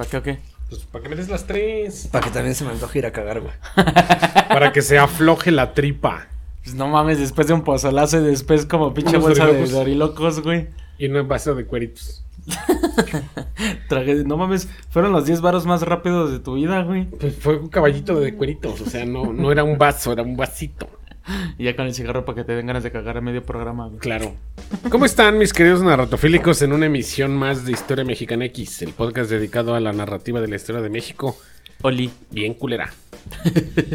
¿Para qué o qué? Pues para que me des las tres. Para que también se me antoje ir a cagar, güey. Para que se afloje la tripa. Pues no mames, después de un pozolazo y después como pinche Unos bolsa de dorilocos. güey. Y un vaso de cueritos. Traje, no mames, fueron los 10 varos más rápidos de tu vida, güey. Pues fue un caballito de cueritos. O sea, no, no era un vaso, era un vasito. Y ya con el cigarro para que te den ganas de cagar a medio programa, güey. Claro. ¿Cómo están mis queridos narratofílicos en una emisión más de Historia Mexicana X, el podcast dedicado a la narrativa de la historia de México? Oli. Bien culera.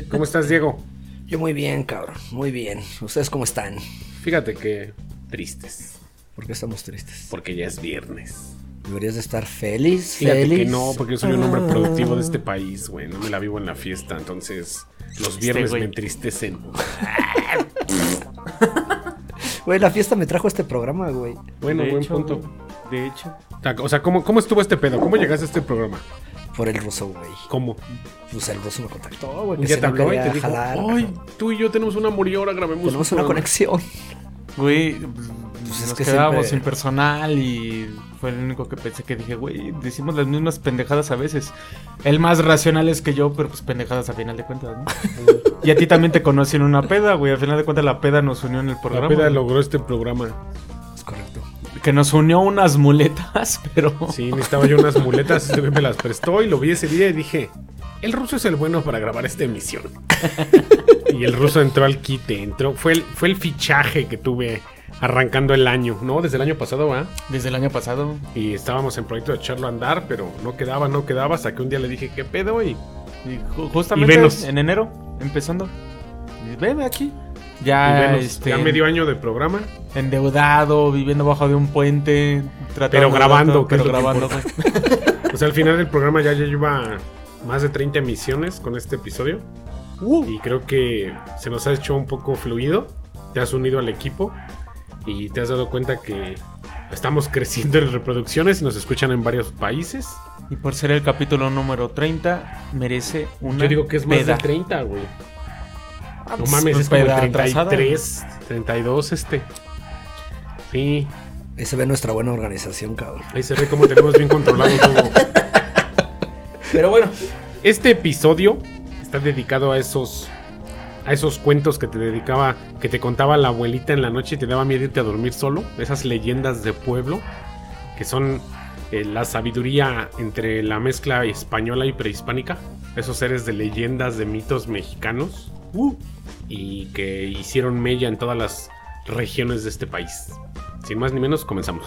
¿Cómo estás, Diego? Yo muy bien, cabrón. Muy bien. ¿Ustedes cómo están? Fíjate que tristes, ¿Por qué estamos tristes? porque ya es viernes. Deberías de estar feliz, Fíjate feliz. que no, porque yo soy un hombre productivo de este país, güey. No me la vivo en la fiesta, entonces los viernes güey. me entristecen. Güey, la fiesta me trajo este programa, güey. Bueno, De buen hecho, punto. De hecho. O sea, ¿cómo, ¿cómo estuvo este pedo? ¿Cómo llegaste a este programa? Por el ruso, güey. ¿Cómo? Pues el ruso me contactó, güey. Un que día si te habló y te dijo, jalar. ay, tú y yo tenemos una amor y ahora grabemos Tenemos un una programa". conexión. Güey, pues, es nos que quedábamos siempre- sin personal y fue el único que pensé que dije, güey, decimos las mismas pendejadas a veces. El más racional es que yo, pero pues pendejadas a final de cuentas, ¿no? y a ti también te conocí en una peda, güey. Al final de cuentas la peda nos unió en el La programa. peda güey. logró este programa. Es correcto. Que nos unió unas muletas, pero... Sí, necesitaba yo unas muletas, este güey me las prestó y lo vi ese día y dije, el ruso es el bueno para grabar esta emisión. y el ruso entró al quite, entró, fue el, fue el fichaje que tuve arrancando el año, ¿no? Desde el año pasado, ¿va? Desde el año pasado. Y estábamos en proyecto de echarlo a andar, pero no quedaba, no quedaba, hasta que un día le dije, ¿qué pedo? Y Y ju- justamente Y venos. en enero, empezando. Y Veme aquí. Ya, este, ya medio año de programa. endeudado, viviendo bajo de un puente, tratando Pero grabando, pero grabando. O sea, al final del programa ya, ya lleva más de 30 emisiones con este episodio. Y creo que se nos ha hecho un poco fluido. Te has unido al equipo y te has dado cuenta que estamos creciendo en reproducciones y nos escuchan en varios países. Y por ser el capítulo número 30, merece una Yo digo que es más peda. de 30, güey. Ah, No pues, mames, es como el peda atrasada. 33, 32 este. Sí, Ahí se ve nuestra buena organización, cabrón. ahí se ve cómo tenemos bien controlado todo. Pero bueno. Este episodio está dedicado a esos a esos cuentos que te dedicaba, que te contaba la abuelita en la noche y te daba miedo irte a dormir solo, esas leyendas de pueblo que son eh, la sabiduría entre la mezcla española y prehispánica, esos seres de leyendas de mitos mexicanos y que hicieron mella en todas las regiones de este país. Sin más ni menos, comenzamos.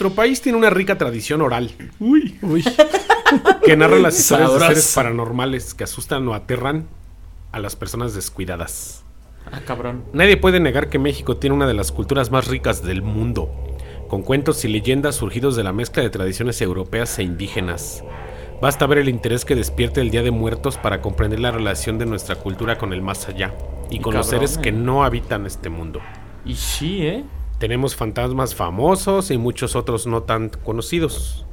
Nuestro país tiene una rica tradición oral. Uy, uy. que narra las historias de seres paranormales que asustan o aterran a las personas descuidadas. Ah, cabrón. Nadie puede negar que México tiene una de las culturas más ricas del mundo, con cuentos y leyendas surgidos de la mezcla de tradiciones europeas e indígenas. Basta ver el interés que despierte el Día de Muertos para comprender la relación de nuestra cultura con el más allá y, Y con los seres eh. que no habitan este mundo. Y sí, ¿eh? Tenemos fantasmas famosos y muchos otros no tan conocidos.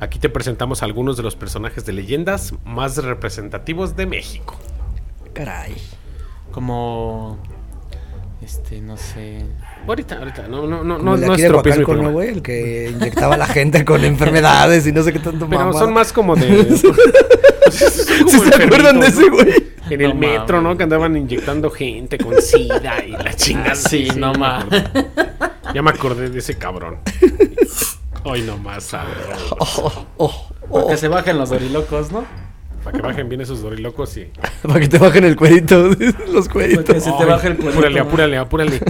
Aquí te presentamos algunos de los personajes de leyendas más representativos de México. Caray. Como... Este, no sé... Ahorita, ahorita, no, no, no, Como no, el no estropees mi ¿no, güey? El que inyectaba a la gente con enfermedades y no sé qué tanto Pero mamada. son más como de. ¿Sí se acuerdan de ese, güey? En el No metro, mames. ¿no? Que andaban inyectando gente con sida y la chingada. Sí, no ya me más. acordé. Ya me acordé de ese cabrón. Hoy nomás. Oh, oh, Para que se bajen los dorilocos, ¿no? Para que bajen bien esos dorilocos y. Para que te bajen el cuerito, los Para que cueritos. se te baje el cuerito. Apúrale, apúrale, apúrale.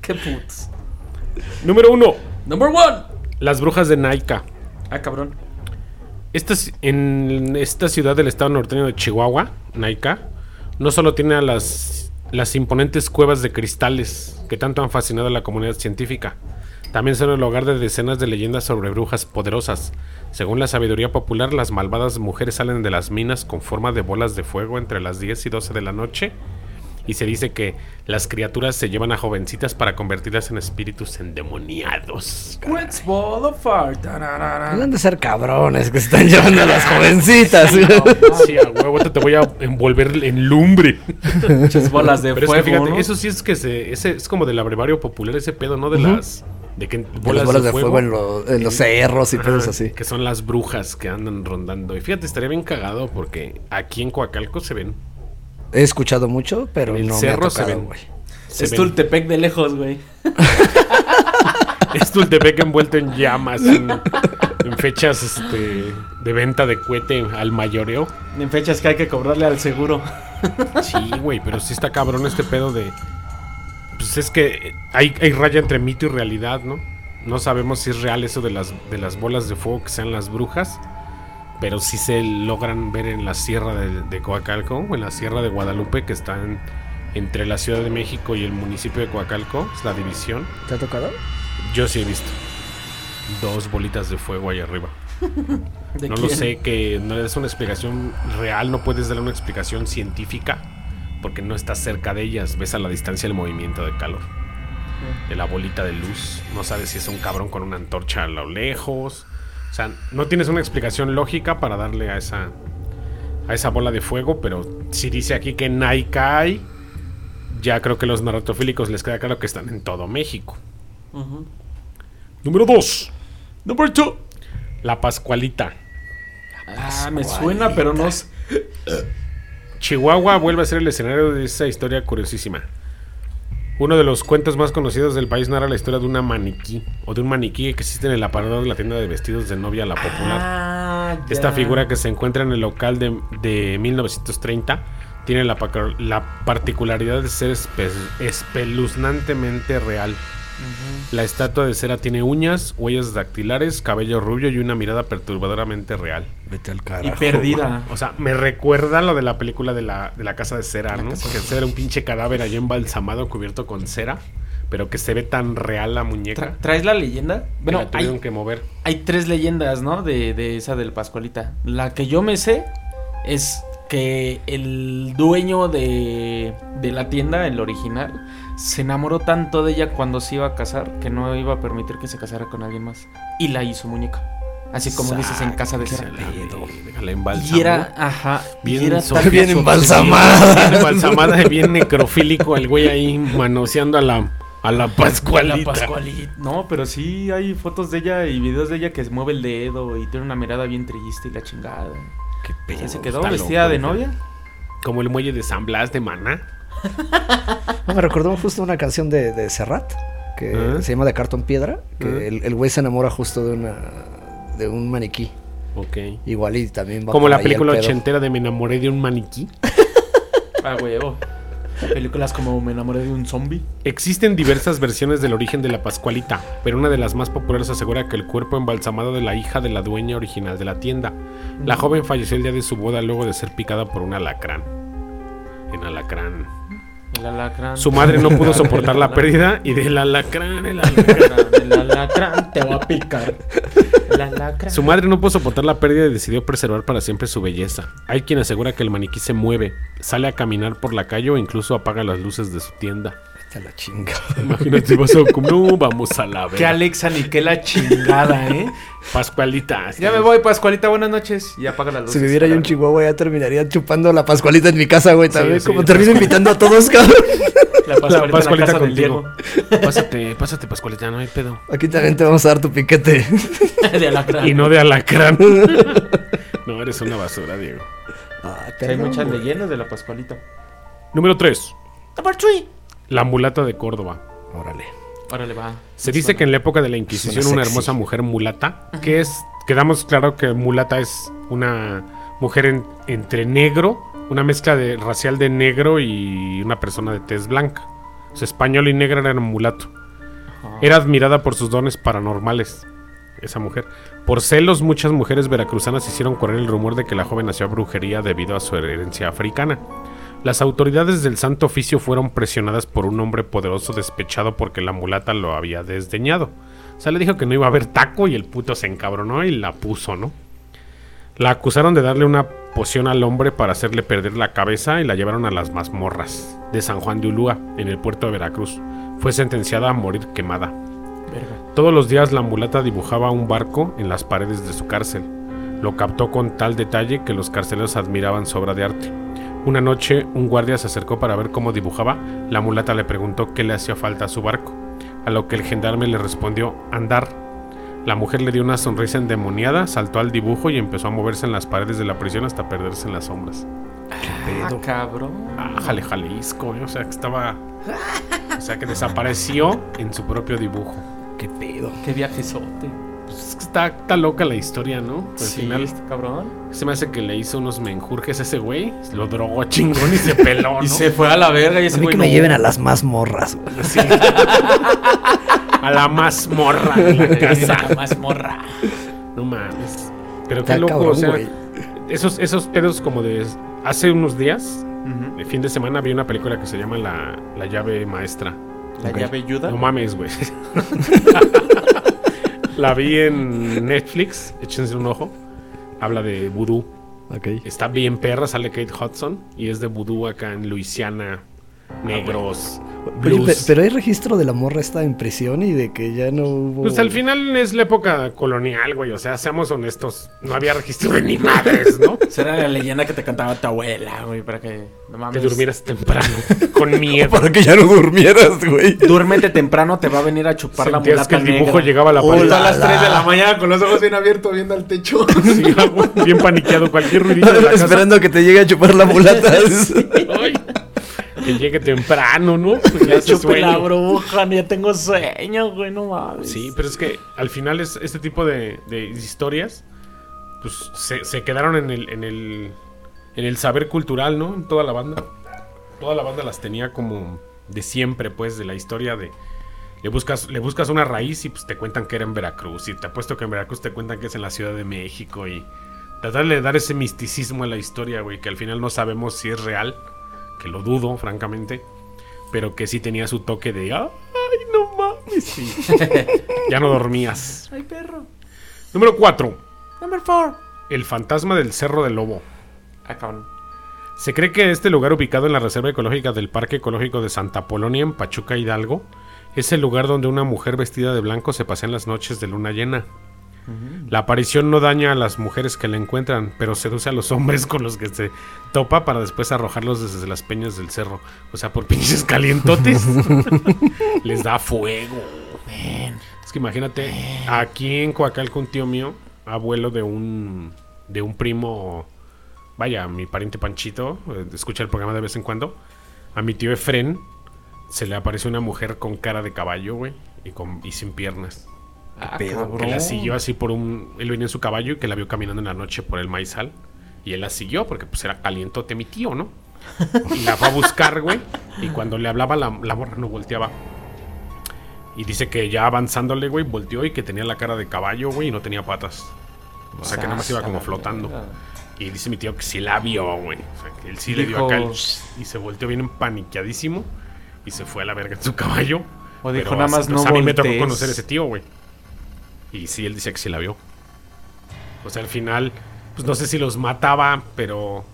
Qué putos. Número uno. Number one. Las brujas de Naika. Ah, cabrón. Esta, en esta ciudad del estado norteño de Chihuahua, Naika, no solo tiene a las, las imponentes cuevas de cristales que tanto han fascinado a la comunidad científica. También son el hogar de decenas de leyendas sobre brujas poderosas. Según la sabiduría popular, las malvadas mujeres salen de las minas con forma de bolas de fuego entre las 10 y 12 de la noche. Y se dice que las criaturas se llevan a jovencitas para convertirlas en espíritus endemoniados. Deben de ser cabrones que se están llevando a las jovencitas. Sí, a huevo, te voy a envolver en lumbre. Muchas bolas de Pero es que fuego. fíjate, ¿no? eso sí es que se, ese es como del abrevario popular, ese pedo, ¿no? De las. De que Bolas, bolas de fuego, en, lo- en los cerros y pedos así. Que son las brujas que andan rondando. Y fíjate, estaría bien cagado porque aquí en Coacalco se ven. He escuchado mucho, pero el no cerro me ha se tocado, ven. güey. Se es. Tultepec de lejos, güey. Es Tultepec envuelto en llamas. En, en fechas este, de venta de cohete al mayoreo. En fechas que hay que cobrarle al seguro. Sí, güey, pero sí está cabrón este pedo de. Pues es que hay, hay raya entre mito y realidad, ¿no? No sabemos si es real eso de las, de las bolas de fuego que sean las brujas. Pero sí se logran ver en la sierra de, de Coacalco, o en la sierra de Guadalupe, que está en- entre la Ciudad de México y el municipio de Coacalco, es la división. ¿Te ha tocado? Yo sí he visto dos bolitas de fuego ahí arriba. ¿De No lo sé, que no es una explicación real, no puedes darle una explicación científica porque no estás cerca de ellas, ves a la distancia el movimiento de calor de la bolita de luz, no sabes si es un cabrón con una antorcha a lo lejos, o sea, no tienes una explicación lógica para darle a esa a esa bola de fuego, pero si dice aquí que Naikai, ya creo que los narratofílicos les queda claro que están en todo México. Número 2. Number two. La Pascualita. Ah, me suena, pero no. Chihuahua vuelve a ser el escenario de esa historia curiosísima. Uno de los cuentos más conocidos del país narra la historia de una maniquí o de un maniquí que existe en el aparador de la tienda de vestidos de novia La Popular. Ah, Esta figura que se encuentra en el local de, de 1930 tiene la, particularidad de ser espe- espeluznantemente real. La estatua de cera tiene uñas, huellas dactilares, cabello rubio y una mirada perturbadoramente real. Vete al Y carajo. perdida. O sea, me recuerda lo de la película de la, de la casa de cera, ¿no? casa Que era un pinche cadáver allá embalsamado cubierto con cera, pero que se ve tan real la muñeca. Tra- ¿Traes la leyenda? que Bueno, la tuvieron hay, que mover. hay tres leyendas, ¿no? De, de esa del Pascualita. La que yo me sé es que el dueño de, de la tienda, el original, se enamoró tanto de ella cuando se iba a casar que no iba a permitir que se casara con alguien más. Y la hizo muñeca. Así como dices en casa de cera. Sácala, La embalsamó. Y era, ajá, Bien y era so- tan- Bien Bien embalsamada. embalsamada, bien necrofílico, el güey ahí manoseando a la, a la Pascualita. La Pascualita. No, pero sí hay fotos de ella y videos de ella que se mueve el dedo y tiene una mirada bien triste y la chingada. Qué pedo, ¿Ya se quedó vestida loco, de novia? Como el muelle de San Blas de Maná. No, me recordó justo una canción de, de Serrat que Ah. se llama De Cartón Piedra. Que Ah. el el güey se enamora justo de una de un maniquí. Ok. Igual y también va Como la película ochentera de Me enamoré de un maniquí. Ah, huevo. Películas como Me enamoré de un zombie. Existen diversas versiones del origen de la Pascualita, pero una de las más populares asegura que el cuerpo embalsamado de la hija de la dueña original de la tienda. La joven falleció el día de su boda luego de ser picada por un alacrán. En alacrán. El alacrán. Su madre no pudo soportar la pérdida y del alacrán, el alacrán. El alacrán te va a picar. El alacrán. Su madre no pudo soportar la pérdida y decidió preservar para siempre su belleza. Hay quien asegura que el maniquí se mueve, sale a caminar por la calle o incluso apaga las luces de su tienda. Vete a la chinga. Imagínate, vas a comer, no, vamos a la Qué ver. Alexa ni qué la chingada, ¿eh? Pascualita. Ya me voy, Pascualita, buenas noches. Y apaga la luz. Si viviera yo en Chihuahua ya terminaría chupando la Pascualita en mi casa, güey. También sí, como termino invitando a todos, cabrón. La Pascualita, La Pascualita en la casa del contigo. Diego. Pásate, pásate, Pascualita, no hay pedo. Aquí también te vamos a dar tu piquete. De alacrán. Y no de alacrán. no, eres una basura, Diego. Ah, Hay muchas leyendas de la Pascualita. Número 3. Number three. La mulata de Córdoba. Órale. Órale, va. Se dice que en la época de la Inquisición una hermosa mujer mulata, que es, quedamos claro que mulata es una mujer en- entre negro, una mezcla de racial de negro y una persona de tez blanca. O sea, español y negra eran mulato. Era admirada por sus dones paranormales, esa mujer. Por celos, muchas mujeres veracruzanas hicieron correr el rumor de que la joven hacía brujería debido a su herencia africana. Las autoridades del Santo Oficio fueron presionadas por un hombre poderoso despechado porque la mulata lo había desdeñado. O sea, le dijo que no iba a haber taco y el puto se encabronó y la puso, ¿no? La acusaron de darle una poción al hombre para hacerle perder la cabeza y la llevaron a las mazmorras de San Juan de Ulúa, en el puerto de Veracruz. Fue sentenciada a morir quemada. Todos los días la mulata dibujaba un barco en las paredes de su cárcel. Lo captó con tal detalle que los carceleros admiraban su obra de arte. Una noche un guardia se acercó para ver cómo dibujaba. La mulata le preguntó qué le hacía falta a su barco, a lo que el gendarme le respondió andar. La mujer le dio una sonrisa endemoniada, saltó al dibujo y empezó a moverse en las paredes de la prisión hasta perderse en las sombras. Ah, cabrón. Ah, jale, Jalisco, ¿eh? o sea que estaba... O sea que desapareció en su propio dibujo. ¿Qué pedo? Qué viajesote. Pues es que está, está loca la historia, ¿no? Al Sí, final está cabrón. se me hace que le hizo unos menjurjes a ese güey, lo drogó chingón y se peló, ¿no? Y se fue a la verga y A ese mí güey que me no. lleven a las mazmorras, güey. Sí. a la mazmorra de la mazmorra. No mames. Pero Está qué loco, cabrón, o sea, güey. esos, esos pedos como de hace unos días, Ujú. el fin de semana vi una película que se llama La, La llave maestra. La llave ayuda. No mames, güey. La vi en Netflix, échense un ojo. Habla de vudú. Está bien perra, sale Kate Hudson y es de vudú acá en Luisiana. Negros. Oye, blues. pe- pero hay registro de la morra está en prisión y de que ya no hubo. Pues al final es la época colonial, güey. O sea, seamos honestos. No había registro de ni madres, ¿no? Será la leyenda que te cantaba tu abuela, güey, para que no Que mames. durmieras temprano. Con miedo. Para que ya no durmieras, güey. Duérmete temprano, te va a venir a chupar la Sentías que mulata el dibujo negra. llegaba a la pared. A las Hola. 3 de la mañana con los ojos bien abiertos viendo al techo. Sí, güey, bien paniqueado. Cualquier ruidito de la casa. Esperando que te llegue a chupar la mulata. Ay, que llegue temprano, ¿no? Pues ya chupé la bruja, ya tengo sueño, güey, no mames. Sí, pero es que al final es este tipo de, de historias, pues se, se quedaron en el, en el en el saber cultural, ¿no? En toda la banda. Toda la banda las tenía como de siempre, pues, de la historia de le buscas, le buscas una raíz y pues te cuentan que era en Veracruz. Y te apuesto que en Veracruz te cuentan que es en la Ciudad de México. Y tratarle de dar ese misticismo a la historia, güey, que al final no sabemos si es real. Que lo dudo, francamente. Pero que sí tenía su toque de. ¡Ay, no mames! sí". ya no dormías. Ay, perro. Número 4. Number 4. El fantasma del Cerro del Lobo. Ah. Se cree que este lugar ubicado en la Reserva Ecológica del Parque Ecológico de Santa Polonia en Pachuca Hidalgo es el lugar donde una mujer vestida de blanco se pasea en las noches de luna llena. La aparición no daña a las mujeres que la encuentran, pero seduce a los hombres con los que se topa para después arrojarlos desde las peñas del cerro. O sea, por pinches calientotes. Les da fuego. Es que imagínate, aquí en Coacalco un tío mío, abuelo de un de un primo, vaya, mi pariente Panchito, eh, escucha el programa de vez en cuando. A mi tío Efren se le apareció una mujer con cara de caballo, güey, y con y sin piernas. Ah, pedo, Que la siguió así por un. Él venía en su caballo y que la vio caminando en la noche por el maizal. Y él la siguió porque pues era calientote mi tío, ¿no? Y la fue a buscar, güey. Y cuando le hablaba, la, la morra no volteaba. Y dice que ya avanzándole, güey, volteó y que tenía la cara de caballo, güey, y no tenía patas. O sea que nada más iba como flotando. Y dice mi tío que sí la vio, güey. O sea que él sí le dio acá el y se volteó bien empaniqueadísimo. Y se fue a la verga en su caballo. O dijo, Pero nada más pues, no A mí me tocó conocer ese tío, güey. Y sí, él decía que sí la vio. O sea, al final, pues no sé si los mataba, pero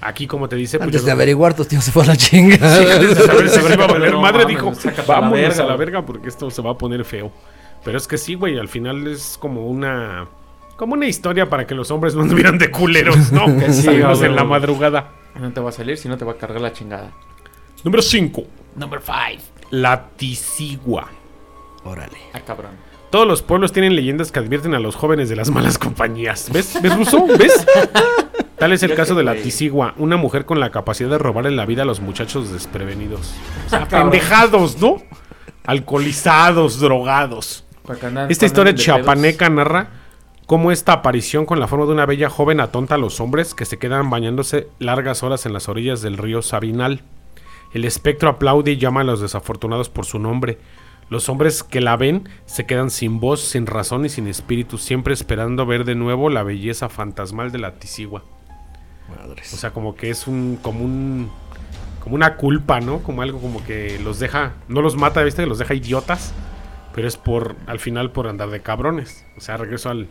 aquí, como te dice, pues Antes yo de creo- averiguar, tu tío se fue a la chinga. Sí, antes de saber si se iba a valer No madre, mames, dijo, sácate a la verga, a la güey". verga porque esto se va a poner feo. Pero es que sí, güey, al final es como una... Como una historia para que los hombres no anduvieran de culeros, ¿no? Que sí, Salimos en la madrugada. No te va a salir si no te va a cargar la chingada. Número 5. Number 5. La tisigua. Órale. Ah, cabrón. Todos los pueblos tienen leyendas que advierten a los jóvenes de las malas compañías. ¿Ves? ¿Ves, Ruso? ¿Ves? Tal es el Yo caso de la güey. tisigua, una mujer con la capacidad de robarle la vida a los muchachos desprevenidos. O sea, pendejados, ¿no? Alcoholizados, drogados. Esta historia chiapaneca narra cómo esta aparición con la forma de una bella joven atonta a los hombres que se quedan bañándose largas horas en las orillas del río Sabinal. El espectro aplaude y llama a los desafortunados por su nombre. Los hombres que la ven se quedan sin voz, sin razón y sin espíritu, siempre esperando ver de nuevo la belleza fantasmal de la tisigua. Madres. O sea, como que es un como un como una culpa, ¿no? Como algo como que los deja, no los mata, ¿viste? Los deja idiotas, pero es por, al final, por andar de cabrones. O sea, regreso al...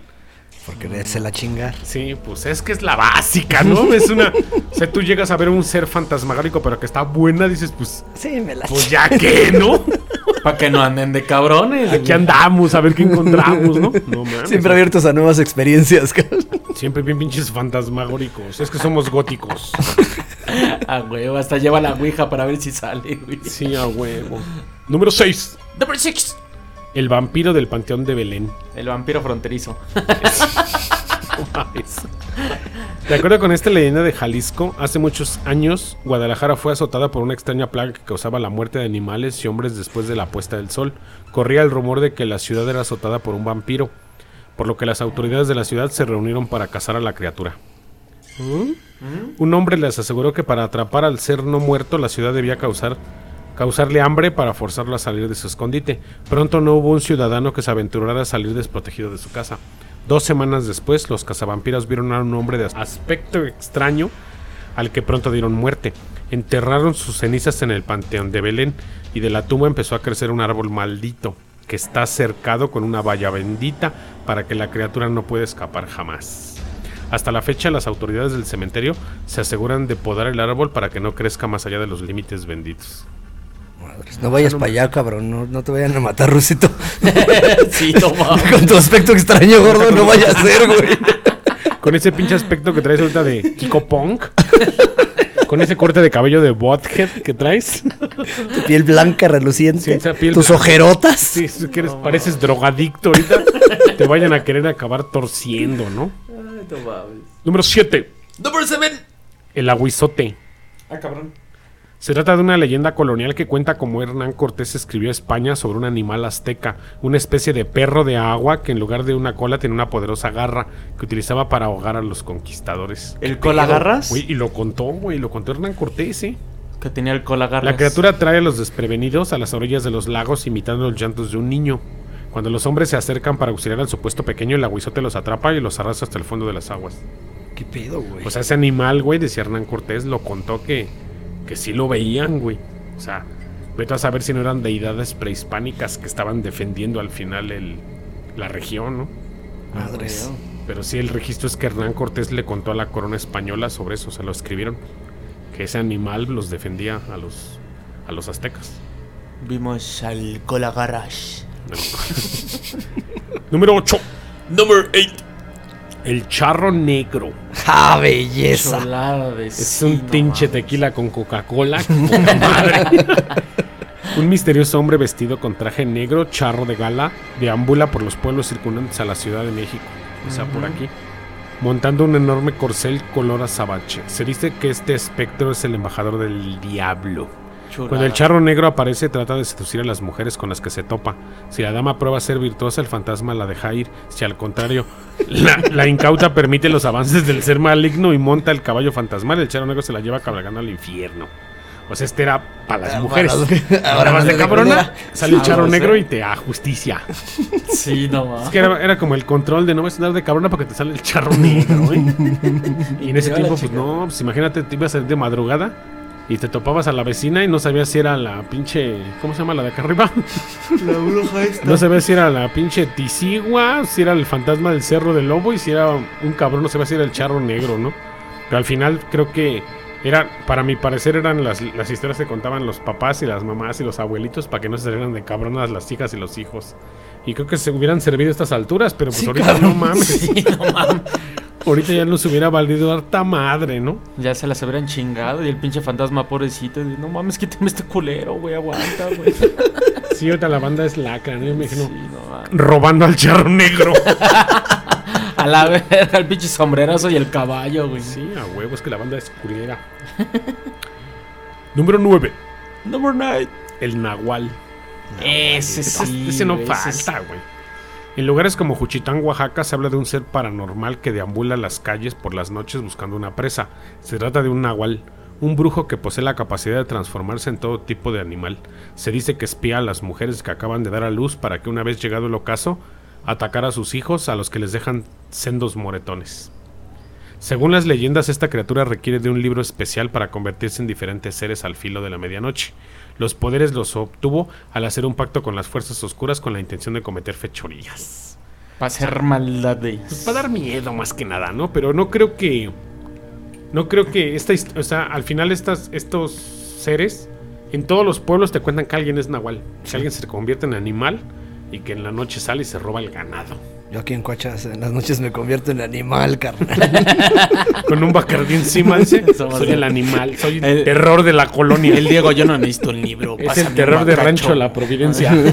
Por quererse la chingar. Sí, pues es que es la básica, ¿no? Es una... O sea, tú llegas a ver un ser fantasmagórico, pero que está buena, dices, pues, Sí, me la pues ya que, ¿no? Para que no anden de cabrones. Aquí andamos a ver qué encontramos, ¿no? No mames. Siempre abiertos a nuevas experiencias, cabrón. Siempre bien pinches fantasmagóricos. Es que somos góticos. Ah, huevo, hasta lleva la ouija para ver si sale, güey. Sí, a huevo. Número 6. Number six. El vampiro del Panteón de Belén. El vampiro fronterizo. De acuerdo con esta leyenda de Jalisco, hace muchos años Guadalajara fue azotada por una extraña plaga que causaba la muerte de animales y hombres después de la puesta del sol. Corría el rumor de que la ciudad era azotada por un vampiro, por lo que las autoridades de la ciudad se reunieron para cazar a la criatura. Un hombre les aseguró que para atrapar al ser no muerto la ciudad debía causar causarle hambre para forzarlo a salir de su escondite. Pronto no hubo un ciudadano que se aventurara a salir desprotegido de su casa. Dos semanas después, los cazavampiros vieron a un hombre de aspecto extraño al que pronto dieron muerte. Enterraron sus cenizas en el panteón de Belén y de la tumba empezó a crecer un árbol maldito que está cercado con una valla bendita para que la criatura no pueda escapar jamás. Hasta la fecha, las autoridades del cementerio se aseguran de podar el árbol para que no crezca más allá de los límites benditos. Madres, No vayas para allá, cabrón. No, no te vayan a matar, Rusito. sí, no mames. Con tu aspecto extraño, gordo, no vaya a ser, güey. Con ese pinche aspecto que traes ahorita de Kiko Punk. Con ese corte de cabello de Bothead que traes. Tu piel blanca, reluciente. Sí, esa piel tus blanca. ojerotas. Sí, si quieres, pareces drogadicto ahorita. Te vayan a querer acabar torciendo, ¿no? Ay, no. Número 7. Number seven. El aguizote. Ah, cabrón. Se trata de una leyenda colonial que cuenta cómo Hernán Cortés escribió a España sobre un animal azteca, una especie de perro de agua que en lugar de una cola tenía una poderosa garra que utilizaba para ahogar a los conquistadores. ¿El colagarras? Güey, y lo contó, güey, lo contó Hernán Cortés, ¿eh? Que tenía el colagarras. La criatura trae a los desprevenidos a las orillas de los lagos imitando los llantos de un niño. Cuando los hombres se acercan para auxiliar al supuesto pequeño, el aguizote los atrapa y los arrastra hasta el fondo de las aguas. ¿Qué pedo, güey? O sea, ese animal, güey, decía Hernán Cortés, lo contó que, que sí lo veían, güey. O sea, vete a saber si no eran deidades prehispánicas que estaban defendiendo al final el, la región, ¿no? Madres. Pero sí, el registro es que Hernán Cortés le contó a la corona española sobre eso, se lo escribieron. Que ese animal los defendía a los, a los aztecas. Vimos al colagarras. Número 8. Number eight. El charro negro. ¡Ah, belleza! De Es un pinche tequila con Coca-Cola. Un misterioso hombre vestido con traje negro, charro de gala, deambula por los pueblos circundantes a la Ciudad de México. O sea, por aquí. Montando un enorme corcel color azabache. Se dice que este espectro es el embajador del diablo. Cuando el charro negro aparece, trata de seducir a las mujeres con las que se topa. Si la dama prueba ser virtuosa, el fantasma la deja ir. Si al contrario, la, la incauta permite los avances del ser maligno y monta el caballo fantasmal, el charro negro se la lleva cabalgando al infierno. O sea, este era para las mujeres. Ahora Ahora más de cabrona, sale el charro Vamos, negro eh. y te da justicia. Sí, no mames. Es que era, era como el control de no vas a andar de cabrona porque te sale el charro negro, ¿eh? Y en ese tiempo, pues no, pues imagínate, te ibas a salir de madrugada y te topabas a la vecina y no sabías si era la pinche. ¿Cómo se llama la de acá arriba? La bruja esta. No sabías si era la pinche Tisigua, si era el fantasma del cerro del lobo y si era un cabrón, no sabías si era el charro negro, ¿no? Pero al final creo que era, para mi parecer, eran las, las historias que contaban los papás y las mamás y los abuelitos para que no se salieran de cabronas las hijas y los hijos. Y creo que se hubieran servido a estas alturas, pero pues Sí, ahorita cabrón. no mames. Sí, no mames. Ahorita ya nos hubiera valido harta madre, ¿no? Ya se las hubieran chingado y el pinche fantasma pobrecito. de, No mames, quítame este culero, güey, aguanta, güey. Sí, Sí, ahorita la banda es lacra, ¿no? Yo me imagino no mames. robando al charro negro. A la verga, el pinche sombrerazo y el caballo, güey. sí, a huevo, es que la banda es culera. Número 9. Number nine. El Nahual. Ese Ese, sí. ese no ese falta, güey. En lugares como Juchitán, Oaxaca, se habla de un ser paranormal que deambula las calles por las noches buscando una presa. Se trata de un nahual, un brujo que posee la capacidad de transformarse en todo tipo de animal. Se dice que espía a las mujeres que acaban de dar a luz para que una vez llegado el ocaso, atacar a sus hijos a los que les dejan sendos moretones. Según las leyendas, esta criatura requiere de un libro especial para convertirse en diferentes seres al filo de la medianoche. Los poderes los obtuvo al hacer un pacto con las fuerzas oscuras con la intención de cometer fechorías. Para hacer maldades. Pues para dar miedo más que nada, ¿no? Pero no creo que. No creo que esta O sea, al final estas, estos seres. En todos los pueblos te cuentan que alguien es nahual. Que alguien se convierte en animal. Y que en la noche sale y se roba el ganado. Yo aquí en Coachas en las noches me convierto en animal, carnal. Con un bacardí encima, dice. Soy el- animal. Soy el, terror de la colonia. El Diego, yo no necesito el libro. es el terror de. Rancho La Providencia.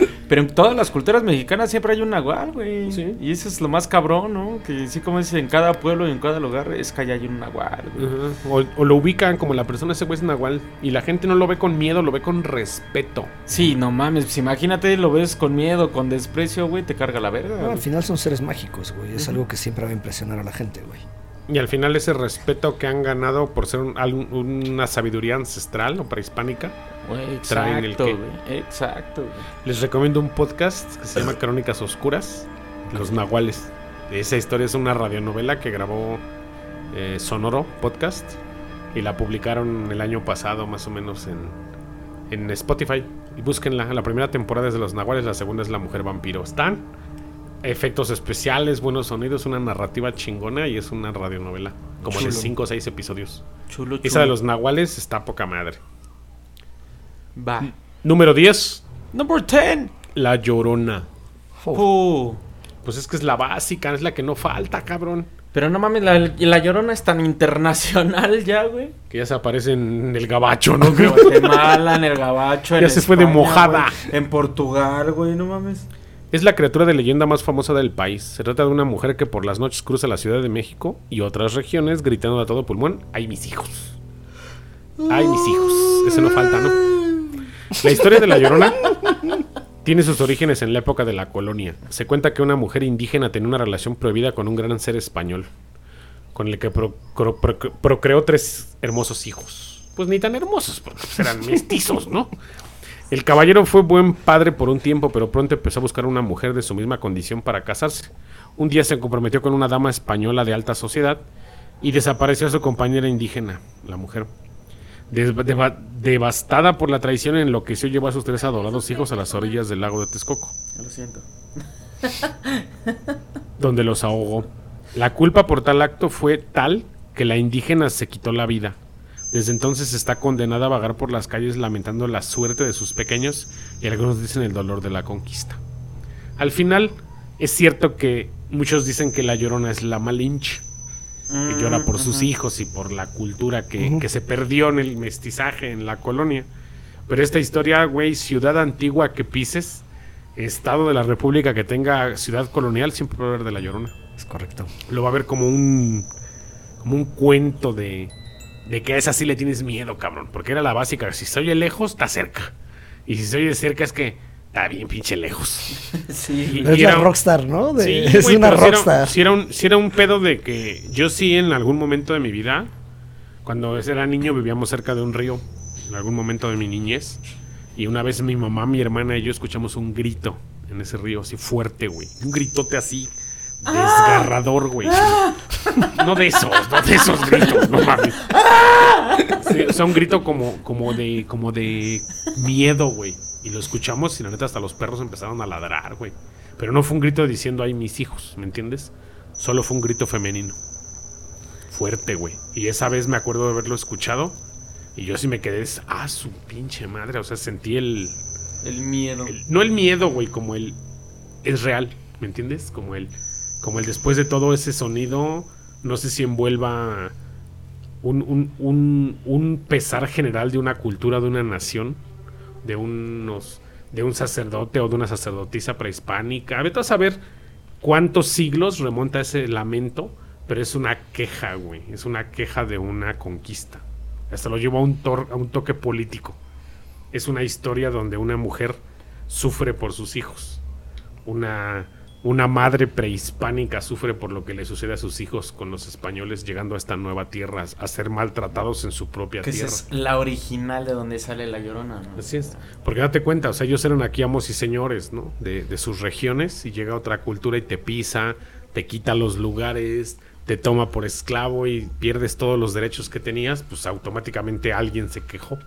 Pero en todas las culturas mexicanas siempre hay un nahual, güey. Sí. Y eso es lo más cabrón, ¿no? Que sí, como dice, en cada pueblo y en cada lugar es que hay un nahual, güey. O, o lo ubican como la persona ese güey es nahual. Y la gente no lo ve con miedo, lo ve con respeto. Sí, no mames, pues imagínate, lo ves con miedo, con desprecio, güey, te carga la verga. No, al final son seres mágicos, güey. Es algo que siempre va a impresionar a la gente, güey. Y al final ese respeto que han ganado por ser un- una sabiduría ancestral o prehispánica, Güey, traen el exacto, güey. Exacto, les recomiendo un podcast que se llama Crónicas Oscuras, Los Nahuales. Esa historia es una radionovela que grabó eh, Sonoro Podcast y la publicaron el año pasado más o menos en, en Spotify. Y búsquenla. La primera temporada es de Los Nahuales, la segunda es La Mujer Vampiro. Están efectos especiales, buenos sonidos, una narrativa chingona y es una radionovela. Como de Chulo. 5 o 6 episodios. Chulo, chulo. Esa de los nahuales está poca madre. Va. Número 10, Number 10. La Llorona. Uh. Pues es que es la básica, es la que no falta, cabrón. Pero no mames, la, la llorona es tan internacional ya, güey. Que ya se aparece en el gabacho, ¿no? En Creo. Guatemala, en el Gabacho, en Ya se fue de mojada. güey. En Portugal, güey, no mames. Es la criatura de leyenda más famosa del país. Se trata de una mujer que por las noches cruza la Ciudad de México y otras regiones gritando a todo pulmón, ¡ay mis hijos! ¡Ay mis hijos! Ese no falta, ¿no? La historia de la Llorona tiene sus orígenes en la época de la colonia. Se cuenta que una mujer indígena tenía una relación prohibida con un gran ser español, con el que pro- cro- pro- procreó tres hermosos hijos. Pues ni tan hermosos, porque eran mestizos, ¿no? El caballero fue buen padre por un tiempo, pero pronto empezó a buscar una mujer de su misma condición para casarse. Un día se comprometió con una dama española de alta sociedad y desapareció a su compañera indígena, la mujer. Des- deva- devastada por la traición, enloqueció y llevó a sus tres adorados hijos a las orillas del lago de Texcoco, Lo siento. donde los ahogó. La culpa por tal acto fue tal que la indígena se quitó la vida. Desde entonces está condenada a vagar por las calles lamentando la suerte de sus pequeños y algunos dicen el dolor de la conquista. Al final, es cierto que muchos dicen que la llorona es la Malinche, que llora por sus hijos y por la cultura que, que se perdió en el mestizaje en la colonia. Pero esta historia, güey, ciudad antigua que pises, estado de la república que tenga ciudad colonial, siempre va a haber de la llorona Es correcto. lo va a ver como un como un cuento de de que a esa sí le tienes miedo, cabrón, porque era la básica, si se oye lejos, está cerca. Y si se oye cerca es que está bien pinche lejos. Sí. Y Es la era- rockstar, ¿no? De- Sí, es una pero sí era- rockstar. sí era un, sí era un pedo de que yo sí en algún momento de mi vida, cuando era niño vivíamos cerca de un río, en algún momento de mi niñez, y una vez mi mamá, mi hermana y yo escuchamos un grito en ese río, así fuerte, güey. Un gritote así, desgarrador, güey. No de esos, no de esos gritos, no mames. Sí, o sea, un grito como, como de, como de miedo, güey. Y lo escuchamos y la neta hasta los perros empezaron a ladrar, güey. Pero no fue un grito diciendo, ay, mis hijos, ¿me entiendes? Solo fue un grito femenino. Fuerte, güey. Y esa vez me acuerdo de haberlo escuchado. Y yo sí me quedé, ah, su pinche madre. O sea, sentí el, El miedo. el- no el miedo, güey, como el es real, ¿me entiendes? Como el como el después de todo ese sonido, no sé si envuelva un, un, un, pesar general de una cultura, de una nación, de unos de un sacerdote o de una sacerdotisa prehispánica. Vete a saber cuántos siglos remonta ese lamento, pero es una queja, güey, es una queja de una conquista. Hasta lo llevo a un, tor- a un toque político es una historia donde una mujer sufre por sus hijos. Una, una madre prehispánica sufre por lo que le sucede a sus hijos con los españoles llegando a esta nueva tierra a ser maltratados en su propia Que esa tierra. es la original de donde sale la llorona, ¿no? Así es. Porque date cuenta, o sea, ellos eran aquí amos y señores, ¿no? De, de sus regiones y llega otra cultura y te pisa, te quita los lugares, te toma por esclavo y pierdes todos los derechos que tenías, pues automáticamente alguien se quejó.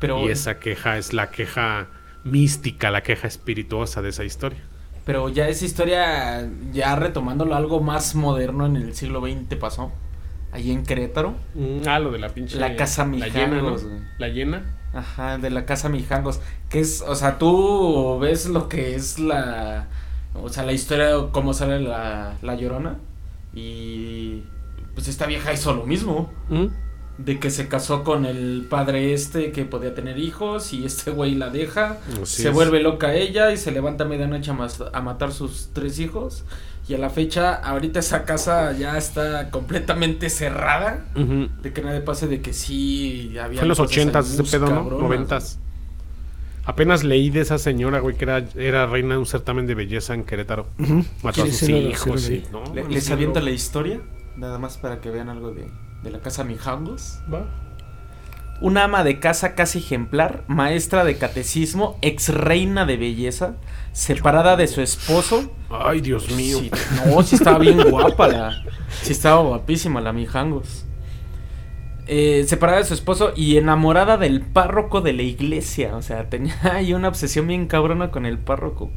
Pero, Y esa queja es la queja mística, la queja espirituosa de esa historia. Pero ya esa historia, ya retomándolo algo más moderno en el siglo XX pasó. Allí en Querétaro. Ah, lo de la pinche... La casa La llena. Mijangos. La llena. Ajá, de la casa Mijangos. Que es, o sea, tú ves lo que es la. O sea, la historia, cómo sale la, la llorona. Y. Pues esta vieja hizo lo mismo. ¿Mm? De que se casó con el padre este que podía tener hijos. Y este güey la deja. Así se es. vuelve loca ella y se levanta a medianoche a, mas- a matar sus tres hijos. Y a la fecha, ahorita esa casa ya está completamente cerrada. De que nadie pase de que sí había. Fue en los ochentas ese pedo, ¿no? Noventas. Apenas leí de esa señora, güey, que era, era reina de un certamen de belleza en Querétaro. Mató a sus hijos, sí. ¿no? Les aviento bro. la historia, nada más para que vean algo de, de la casa Mijangos. Va. Una ama de casa casi ejemplar, maestra de catecismo, ex reina de belleza, separada de su esposo. Ay, Dios mío. Sí, no, sí estaba bien guapa la. Sí estaba guapísima la Mijangos. Eh, separada de su esposo y enamorada del párroco de la iglesia. O sea, tenía ahí una obsesión bien cabrona con el párroco.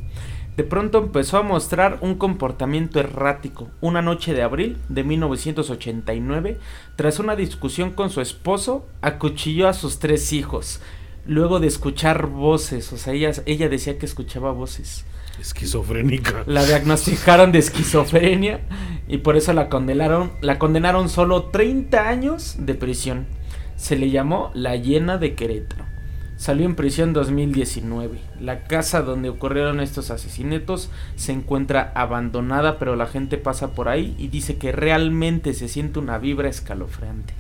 De pronto empezó a mostrar un comportamiento errático. Una noche de abril de 1989, tras una discusión con su esposo, acuchilló a sus tres hijos. Luego de escuchar voces, o sea, ella, ella decía que escuchaba voces. Esquizofrénica. La diagnosticaron de esquizofrenia y por eso la condenaron, la condenaron solo 30 años de prisión. Se le llamó La Llena de Querétaro. Salió en prisión 2019. La casa donde ocurrieron estos asesinatos se encuentra abandonada, pero la gente pasa por ahí y dice que realmente se siente una vibra escalofriante.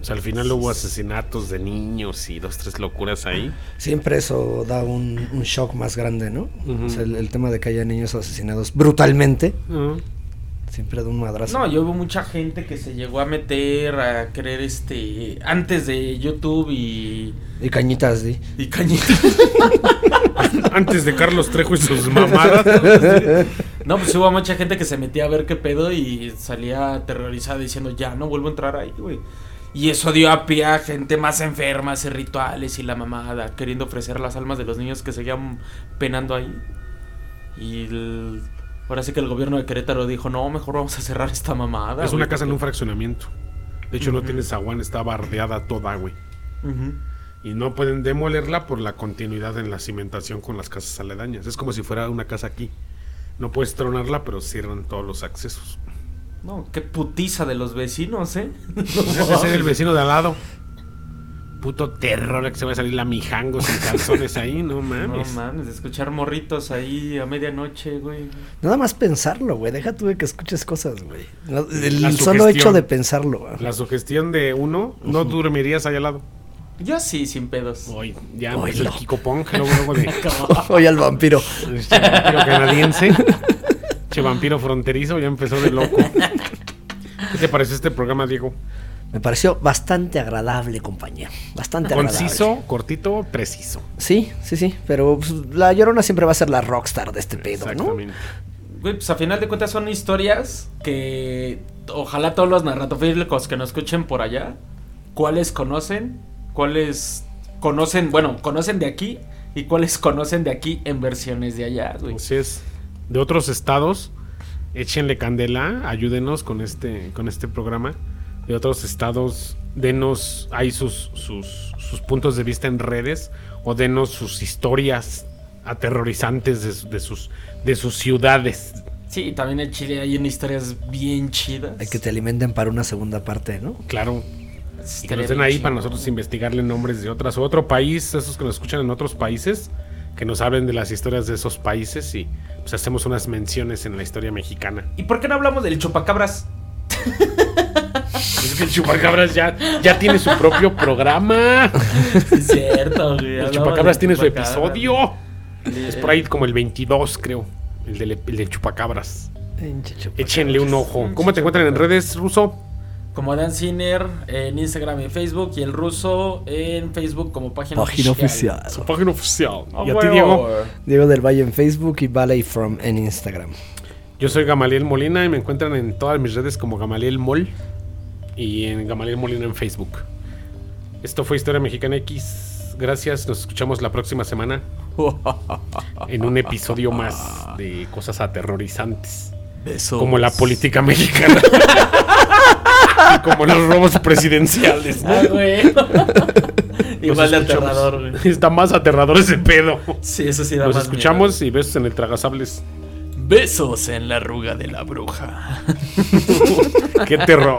O sea, al final hubo asesinatos de niños y dos, tres locuras ahí. Siempre eso da un, un shock más grande, ¿no? Ujú. O sea, el, el tema de que haya niños asesinados brutalmente, Ah, siempre da un madrazo. No, yo hubo mucha gente que se llegó a meter a querer este antes de YouTube y Y cañitas, ¿sí? y cañita. Antes de Carlos Trejo y sus mamadas. No, pues hubo mucha gente que se metía a ver qué pedo y salía aterrorizada diciendo, ya no vuelvo a entrar ahí, güey. Y eso dio a pie a gente más enferma, hacer rituales y la mamada, queriendo ofrecer las almas de los niños que seguían penando ahí. Y el- ahora sí que el gobierno de Querétaro dijo, no, mejor vamos a cerrar esta mamada. es una casa en un porque-". fraccionamiento. De hecho, no tiene zaguán, está bardeada toda, güey. Y no pueden demolerla por la continuidad en la cimentación con las casas aledañas. Es como si fuera una casa aquí. No puedes tronarla, pero cierran todos los accesos. No, qué putiza de los vecinos, ¿eh? Ese es el vecino de al lado. Puto terror que se va a salir la mijango sin calzones ahí, no No mames. mames, de escuchar morritos ahí a medianoche, güey. Nada más pensarlo, güey. Deja tú de que escuches cosas, güey. No, El La solo hecho de pensarlo. güey. La sugestión de uno, no dormirías ahí al lado. Yo sí, sin pedos. Hoy, ya Oy, empezó el no. Kiko Pong, luego, luego de Oye, al vampiro. este vampiro canadiense. Che vampiro fronterizo, ya empezó de loco. ¿Qué te pareció este programa, Diego? Me pareció bastante agradable, compañía. Bastante agradable. Conciso, cortito, preciso. Sí, sí, sí. Pero pues, la llorona siempre va a ser la rockstar de este pedo, ¿no? Güey, pues a final de cuentas son historias que ojalá todos los narratofílicos que nos escuchen por allá, cuáles conocen, cuáles conocen, bueno, conocen de aquí y cuáles conocen de aquí en versiones de allá, güey. Así es. De otros estados, échenle candela, ayúdenos con este, con este programa. De otros estados, denos ahí sus, sus, sus puntos de vista en redes o denos sus historias aterrorizantes de, su- de sus, de sus ciudades. Sí, también en Chile hay unas historias bien chidas. Hay que te alimenten para una segunda parte, ¿no? Claro. Y que nos den ahí chido. para nosotros investigarle nombres de otras o otro país, esos que nos escuchan en otros países, que nos hablen de las historias de esos países y pues hacemos unas menciones en la historia mexicana. ¿Y por qué no hablamos del chupacabras? Es que el Chupacabras ya, ya tiene su propio programa. Sí, es cierto, güey. El Chupacabras tiene su episodio. Es por ahí como el 22, creo. El del, el del Chupacabras. Échenle un ojo. ¿Cómo te encuentran en redes, Ruso? Como Dan Sinner en Instagram y Facebook y el ruso en Facebook como página, Página oficial. Su página oficial. Ah, y a ti, huevo, Diego. Diego del Valle en Facebook y Valley From en Instagram. Yo soy Gamaliel Molina y me encuentran en todas mis redes como Gamaliel Mol y en Gamaliel Molina en Facebook. Esto fue Historia Mexicana X. Gracias, nos escuchamos la próxima semana en un episodio más de cosas aterrorizantes. Besos. Como la política mexicana. y como los robos presidenciales. Ah, güey. Igual de aterrador, güey. Está más aterrador ese pedo. Sí, eso sí da Nos más escuchamos y besos en el tragasables. Besos en la arruga de la bruja. ¡Qué terror!